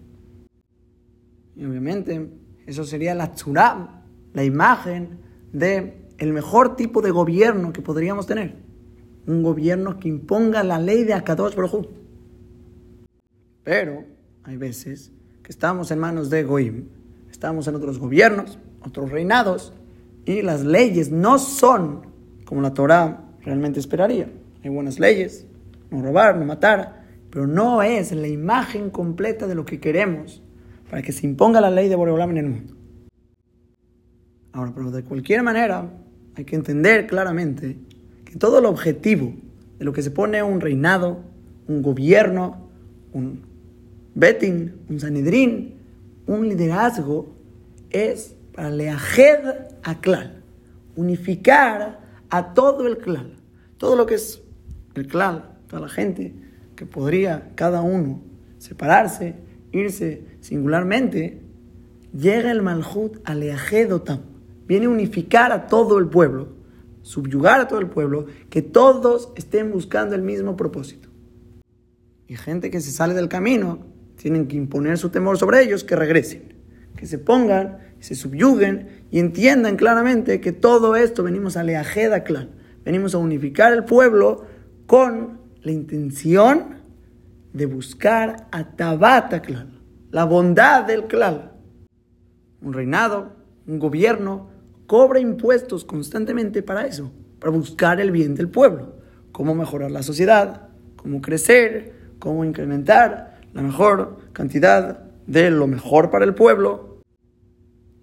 Y obviamente eso sería la Tzurah, la imagen de el mejor tipo de gobierno que podríamos tener. Un gobierno que imponga la ley de Akadosh Baruj Pero hay veces que estamos en manos de Goim, estamos en otros gobiernos, otros reinados, y las leyes no son como la Torah realmente esperaría. Hay buenas leyes, no robar, no matar, pero no es la imagen completa de lo que queremos para que se imponga la ley de Boreolam en el mundo. Ahora, pero de cualquier manera, hay que entender claramente que todo el objetivo de lo que se pone un reinado, un gobierno, un betting, un sanedrín, un liderazgo, es para leajed a clan, unificar a todo el clan, todo lo que es el clan, toda la gente que podría cada uno separarse, irse singularmente, llega el malhut a leajed otam viene a unificar a todo el pueblo, subyugar a todo el pueblo, que todos estén buscando el mismo propósito. Y gente que se sale del camino, tienen que imponer su temor sobre ellos, que regresen, que se pongan, se subyuguen y entiendan claramente que todo esto venimos a Leajeda clan, venimos a unificar el pueblo con la intención de buscar a Tabata la bondad del clan, un reinado, un gobierno, cobra impuestos constantemente para eso, para buscar el bien del pueblo, cómo mejorar la sociedad, cómo crecer, cómo incrementar la mejor cantidad de lo mejor para el pueblo.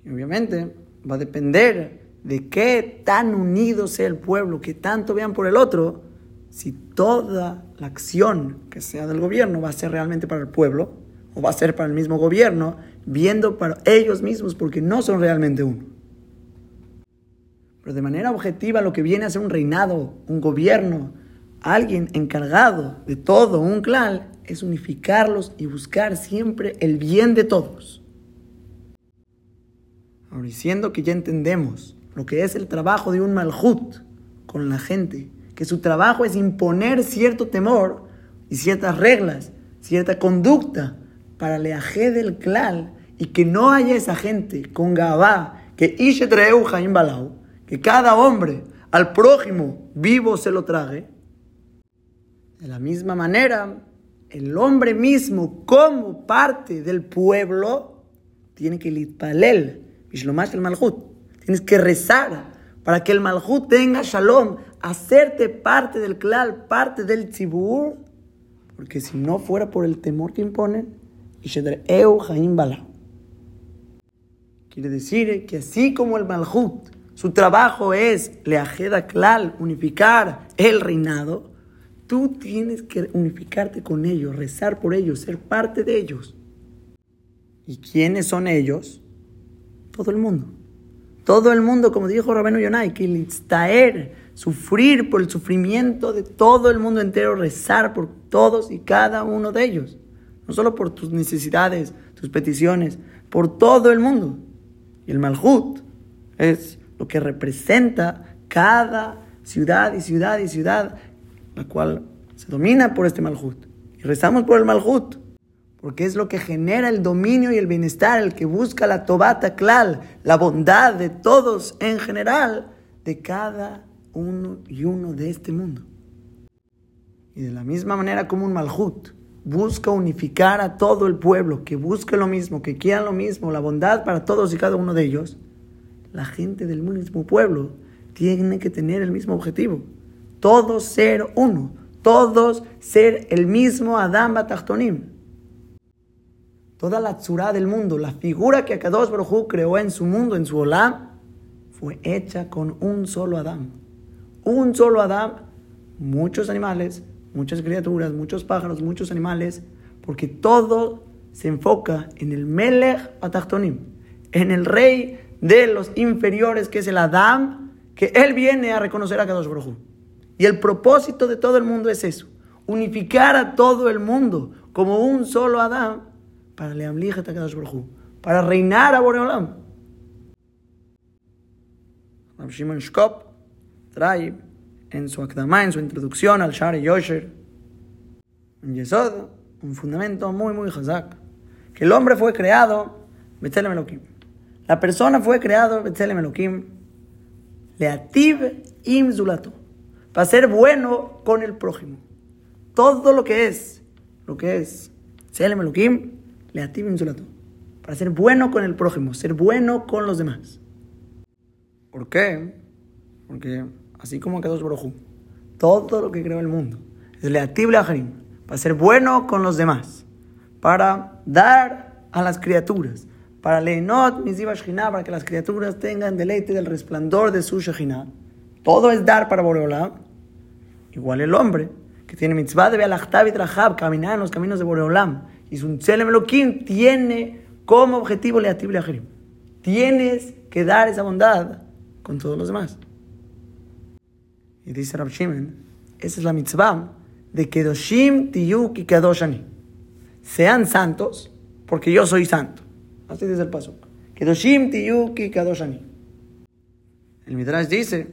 Y obviamente, va a depender de qué tan unido sea el pueblo, que tanto vean por el otro, si toda la acción que sea del gobierno va a ser realmente para el pueblo o va a ser para el mismo gobierno, viendo para ellos mismos porque no son realmente uno. Pero de manera objetiva lo que viene a ser un reinado, un gobierno, alguien encargado de todo, un clan, es unificarlos y buscar siempre el bien de todos. Ahora, diciendo que ya entendemos lo que es el trabajo de un malhut con la gente, que su trabajo es imponer cierto temor y ciertas reglas, cierta conducta para leaje del clan y que no haya esa gente con gabá, que ishe jaim balau, que cada hombre al prójimo vivo se lo trague. De la misma manera, el hombre mismo como parte del pueblo tiene que litpalel, el malhut. Tienes que rezar para que el malhut tenga shalom, hacerte parte del klal, parte del tzibur, porque si no fuera por el temor que imponen, Quiere decir que así como el malhut, su trabajo es leajeda klal, unificar el reinado, Tú tienes que unificarte con ellos, rezar por ellos, ser parte de ellos. ¿Y quiénes son ellos? Todo el mundo. Todo el mundo, como dijo Rabeno Yonai, que litztaer, sufrir por el sufrimiento de todo el mundo entero, rezar por todos y cada uno de ellos. No solo por tus necesidades, tus peticiones, por todo el mundo. Y el Malhut es lo que representa cada ciudad y ciudad y ciudad la cual se domina por este malhut. Y rezamos por el malhut, porque es lo que genera el dominio y el bienestar, el que busca la tobata klal, la bondad de todos en general, de cada uno y uno de este mundo. Y de la misma manera como un malhut busca unificar a todo el pueblo, que busque lo mismo, que quiera lo mismo, la bondad para todos y cada uno de ellos, la gente del mismo pueblo tiene que tener el mismo objetivo todos ser uno, todos ser el mismo Adam Batachtonim. Toda la tzura del mundo, la figura que Akadosh Baruj creó en su mundo, en su Olam, fue hecha con un solo Adam. Un solo Adam, muchos animales, muchas criaturas, muchos pájaros, muchos animales, porque todo se enfoca en el Melech Batachtonim, en el rey de los inferiores, que es el Adam, que él viene a reconocer a Kadosh Baruj y el propósito de todo el mundo es eso, unificar a todo el mundo como un solo Adán para para reinar a Boreolam. Rab Shimon Shkop trae en su akdama, en su introducción al Shari Yosher, en Yesod, un fundamento muy, muy hazak, que el hombre fue creado, Betzelem Elohim. La persona fue creado, Betzelem Elohim, Leativ Im Zulato para ser bueno con el prójimo. Todo lo que es, lo que es, le para ser bueno con el prójimo, ser bueno con los demás. ¿Por qué? Porque así como dos Brojú, todo lo que creó el mundo es leatible a para ser bueno con los demás, para dar a las criaturas, para leenot para que las criaturas tengan deleite del resplandor de su Shekhinah. Todo es dar para Boreolam. Igual el hombre, que tiene mitzvah de Bealachtav y Trahab, caminar en los caminos de Boreolam. Y Tselem Elohim tiene como objetivo Leativ Leachirim. Tienes que dar esa bondad con todos los demás. Y dice Rab esa es la mitzvah de Kedoshim Tiyuki Kedoshani. Sean santos, porque yo soy santo. Así dice el paso. Kedoshim Tiyuki Kedoshani. El Midrash dice,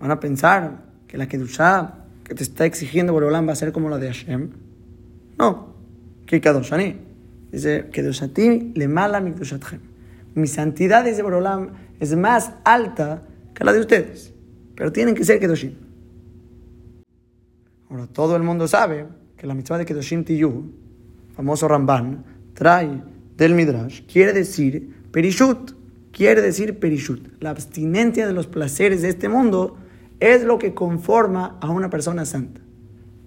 van a pensar que la Kedushah que te está exigiendo Boreolam va a ser como la de Hashem. No. Que Kadoshani. Dice, Kedoshati le mala mi Mi santidad, dice Boreolam, es más alta que la de ustedes. Pero tienen que ser Kedoshim. Ahora, todo el mundo sabe que la mitzvah de Kedoshim Tiyu, famoso Ramban, trae del Midrash, quiere decir Perishut. Quiere decir Perishut. La abstinencia de los placeres de este mundo es lo que conforma a una persona santa.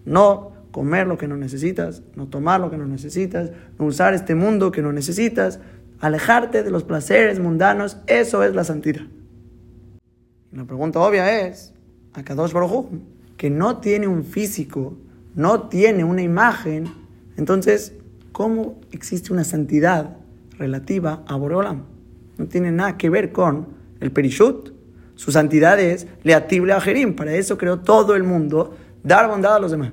No comer lo que no necesitas, no tomar lo que no necesitas, no usar este mundo que no necesitas, alejarte de los placeres mundanos, eso es la santidad. La pregunta obvia es, a Kadosh Baruj que no tiene un físico, no tiene una imagen, entonces, ¿cómo existe una santidad relativa a Boreolam? No tiene nada que ver con el Perishut. Su santidad es leatible a Jerim. Para eso creó todo el mundo, dar bondad a los demás.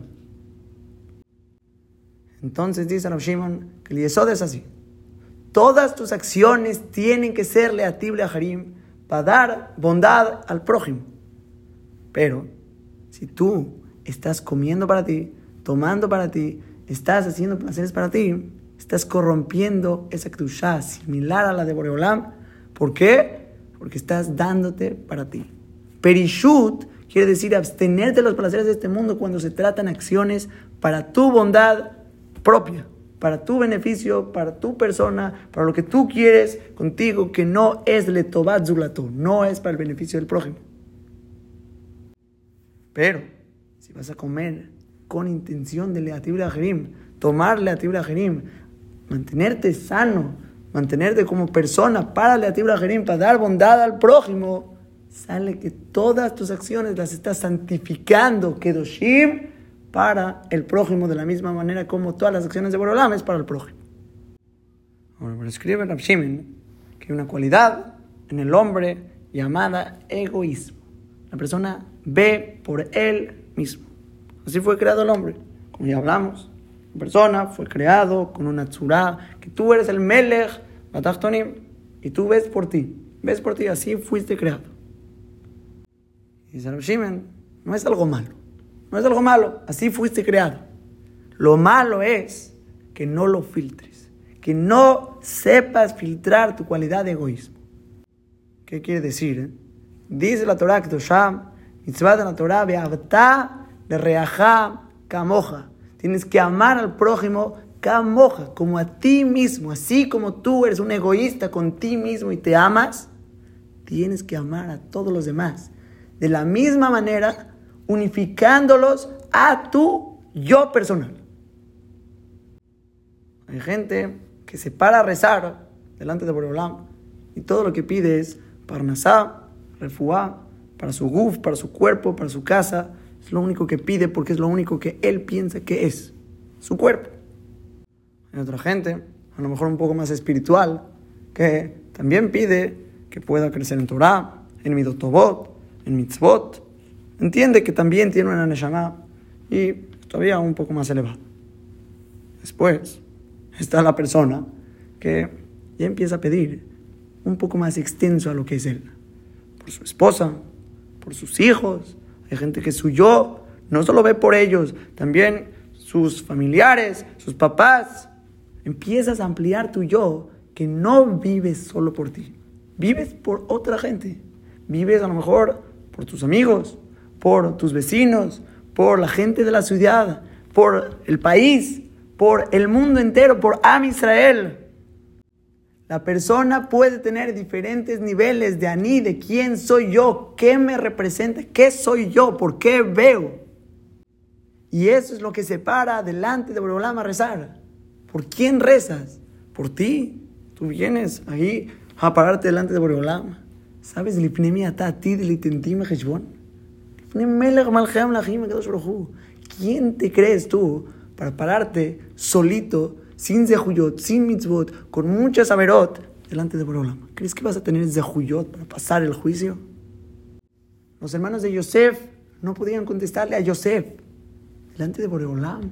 Entonces dice Rav Shimon que el Yesod es así. Todas tus acciones tienen que ser leatible a Harim para dar bondad al prójimo. Pero si tú estás comiendo para ti, tomando para ti, estás haciendo placeres para ti, estás corrompiendo esa ktushá similar a la de Boreolam. ¿Por qué? Porque estás dándote para ti. Perishut quiere decir abstenerte de los placeres de este mundo cuando se tratan acciones para tu bondad propia para tu beneficio, para tu persona, para lo que tú quieres contigo, que no es letobat zulato, no es para el beneficio del prójimo. Pero, si vas a comer con intención de leatibra jerim, tomar leatibra jerim, mantenerte sano, mantenerte como persona para leatibra jerim, para dar bondad al prójimo, sale que todas tus acciones las estás santificando, kedoshim, para el prójimo de la misma manera como todas las acciones de Borolam es para el prójimo. Ahora, escribe Rab que hay una cualidad en el hombre llamada egoísmo. La persona ve por él mismo. Así fue creado el hombre. Como ya hablamos, la persona fue creado con una tzura, que tú eres el melech, y tú ves por ti. Ves por ti, así fuiste creado. Y Rab no es algo malo. No es algo malo, así fuiste creado. Lo malo es que no lo filtres, que no sepas filtrar tu cualidad de egoísmo. ¿Qué quiere decir? Eh? Dice la Torah, mitzvah de la Torah, be'avta de reajá camoja. Tienes que amar al prójimo camoja, como a ti mismo. Así como tú eres un egoísta con ti mismo y te amas, tienes que amar a todos los demás. De la misma manera unificándolos a tu yo personal. Hay gente que se para a rezar delante de Boreolam y todo lo que pide es parnasá, refuá, para su guf, para su cuerpo, para su casa. Es lo único que pide porque es lo único que él piensa que es, su cuerpo. Hay otra gente, a lo mejor un poco más espiritual, que también pide que pueda crecer en Torah, en Midotobot, en Mitzvot, entiende que también tiene una Neshama y todavía un poco más elevado. Después está la persona que ya empieza a pedir un poco más extenso a lo que es él. Por su esposa, por sus hijos. Hay gente que su yo no solo ve por ellos, también sus familiares, sus papás. Empiezas a ampliar tu yo que no vives solo por ti. Vives por otra gente. Vives a lo mejor por tus amigos, por tus vecinos, por la gente de la ciudad, por el país, por el mundo entero, por Am Israel. La persona puede tener diferentes niveles de aní, de quién soy yo, qué me representa, qué soy yo, por qué veo. Y eso es lo que separa delante de Boreolam a rezar. ¿Por quién rezas? Por ti. Tú vienes ahí a pararte delante de Boreolam. ¿Sabes? a ti de ¿Quién te crees tú para pararte solito, sin zehuyot, sin mitzvot, con mucha saberot, delante de Borolam? ¿Crees que vas a tener zehuyot para pasar el juicio? Los hermanos de Yosef no podían contestarle a Yosef delante de Boreolam.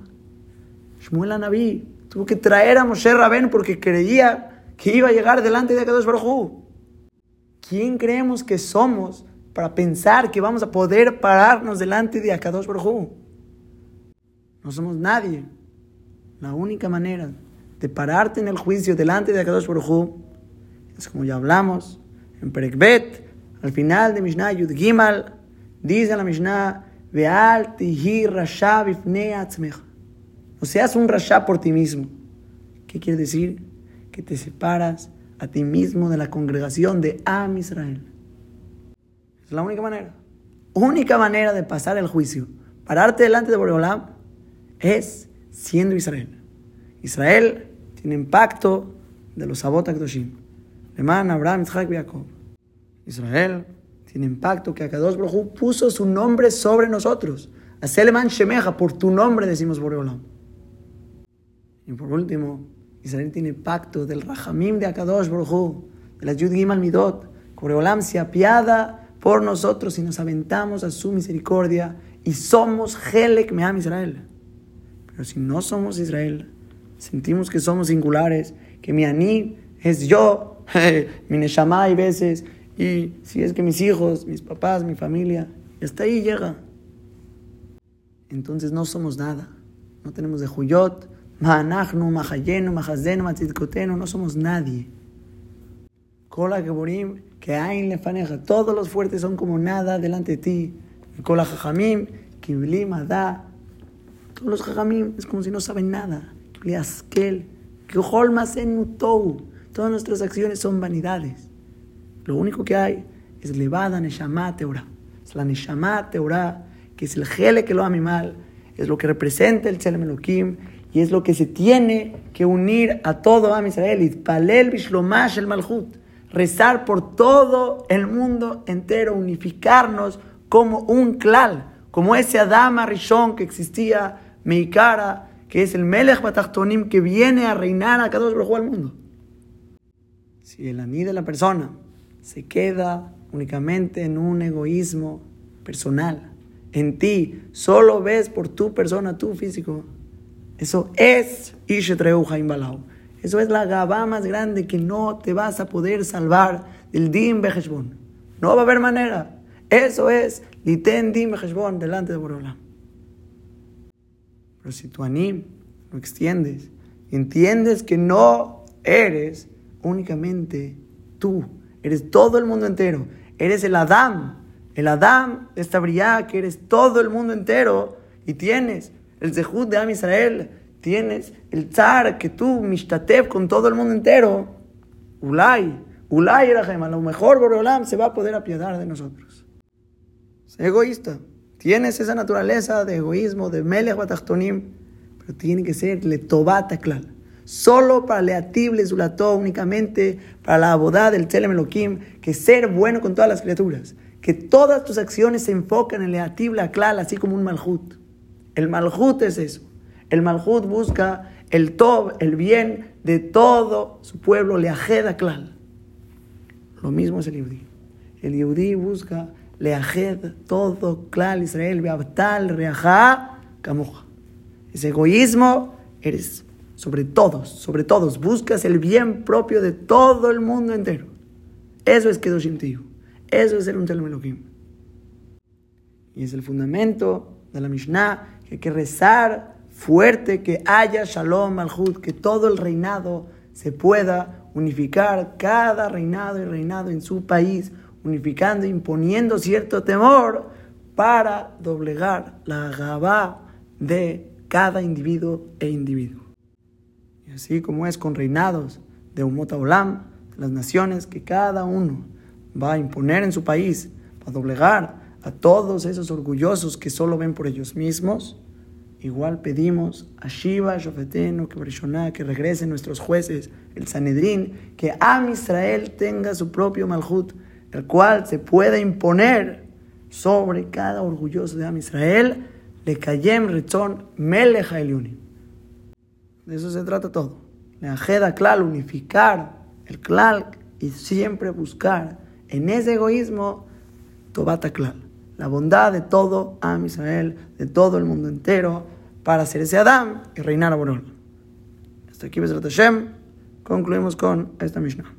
Shmuel Anabí tuvo que traer a Moshe Rabén porque creía que iba a llegar delante de Akadosh Baruj ¿Quién creemos que somos para pensar que vamos a poder pararnos delante de Akadosh Baruj No somos nadie. La única manera de pararte en el juicio delante de Akadosh Baruj es como ya hablamos en Perekbet, al final de Mishnah Yud Gimal, dice la Mishnah, Veal tihi rasha No seas un rasha por ti mismo. ¿Qué quiere decir? Que te separas a ti mismo de la congregación de Am Israel. Es la única manera. Única manera de pasar el juicio, pararte delante de Boreolam, es siendo Israel. Israel tiene pacto de los Sabot Akdoshim. Leman, Abraham, Isaac y Jacob. Israel tiene impacto que Akadosh Baruj puso su nombre sobre nosotros. Aseleman Shemeja, por tu nombre decimos Boreolam. Y por último, Israel tiene pacto del Rahamim de Akadosh Baruj de la Yud Gimal Midot. Boreolam se apiada por nosotros y nos aventamos a su misericordia y somos Helek Meam Israel. Pero si no somos Israel, sentimos que somos singulares, que mi Ani es yo, [laughs] mi Neshama hay veces, y si es que mis hijos, mis papás, mi familia, hasta ahí llega. Entonces no somos nada. No tenemos de Huyot, Ma'anachnu, Mahayenu, Mahazenu, Matzidkotenu, no somos nadie. Kola Geburim, que hay lefaneja, todos los fuertes son como nada delante de ti. Kola Jajamim, Kiblim, Adá, todos los Jajamim es como si no saben nada. Kibli Askel, Todas nuestras acciones son vanidades. Lo único que hay es levada Neshama Teorah. Es la Neshama Teorah, que es el gele que lo ama mal, es lo que representa el Tzelem y es lo que se tiene que unir a todo Am Israel. Palel Bishlomash el Malchut. Rezar por todo el mundo entero, unificarnos como un klal, como ese Adama Rishon que existía, Meikara, que es el Melech Batachtonim que viene a reinar a cada uno al mundo. Si el aní de la persona se queda únicamente en un egoísmo personal. En ti, solo ves por tu persona, tu físico. Eso es Ishetreu Balau. Eso es la gaba más grande que no te vas a poder salvar del Dim Beheshbon. No va a haber manera. Eso es Liten Dim Beheshbon delante de Borola. Pero si tu anim lo extiendes, entiendes que no eres únicamente tú Eres todo el mundo entero. Eres el Adam. El Adam de esta brillada que eres todo el mundo entero. Y tienes el Zehut de Am Israel. Tienes el Tzar que tú, Mishtatev, con todo el mundo entero. Ulay. Ulay era a lo mejor Boreolam se va a poder apiadar de nosotros. Sé egoísta. Tienes esa naturaleza de egoísmo, de Melech Batachtonim, pero tiene que ser Letobata Klal solo para Leativ Zulató, únicamente para la abodá del Tzelem que ser bueno con todas las criaturas, que todas tus acciones se enfocan en Leativ la Klal, así como un Malhut. El Malhut es eso. El Malhut busca el Tob, el bien de todo su pueblo, Leajeda Klal. Lo mismo es el Yehudi. El Yehudi busca Leajed, todo Klal, Israel, Beabtal, Reajá, Kamuja. Ese egoísmo eres sobre todos, sobre todos. Buscas el bien propio de todo el mundo entero. Eso es Kedoshim Tiyu. Eso es ser un Telem Elohim. Y es el fundamento de la Mishnah que hay que rezar fuerte, que haya Shalom Malhut, que todo el reinado se pueda unificar, cada reinado y reinado en su país, unificando, imponiendo cierto temor para doblegar la gabá de cada individuo e individuo. Así como es con reinados de Umota Olam, las naciones que cada uno va a imponer en su país para doblegar a todos esos orgullosos que solo ven por ellos mismos, igual pedimos a Shiva, Shofeteno, que que regresen nuestros jueces, el Sanedrín, que Am Israel tenga su propio Malhut, el cual se pueda imponer sobre cada orgulloso de Am Israel, le cayem rezón eliunim. De eso se trata todo. La ajeda clal, unificar el clal y siempre buscar en ese egoísmo Tobata clal, la bondad de todo Am Israel, de todo el mundo entero, para ser ese Adam y reinar a Borol. Hasta aquí, Besrat Hashem, concluimos con esta Mishnah.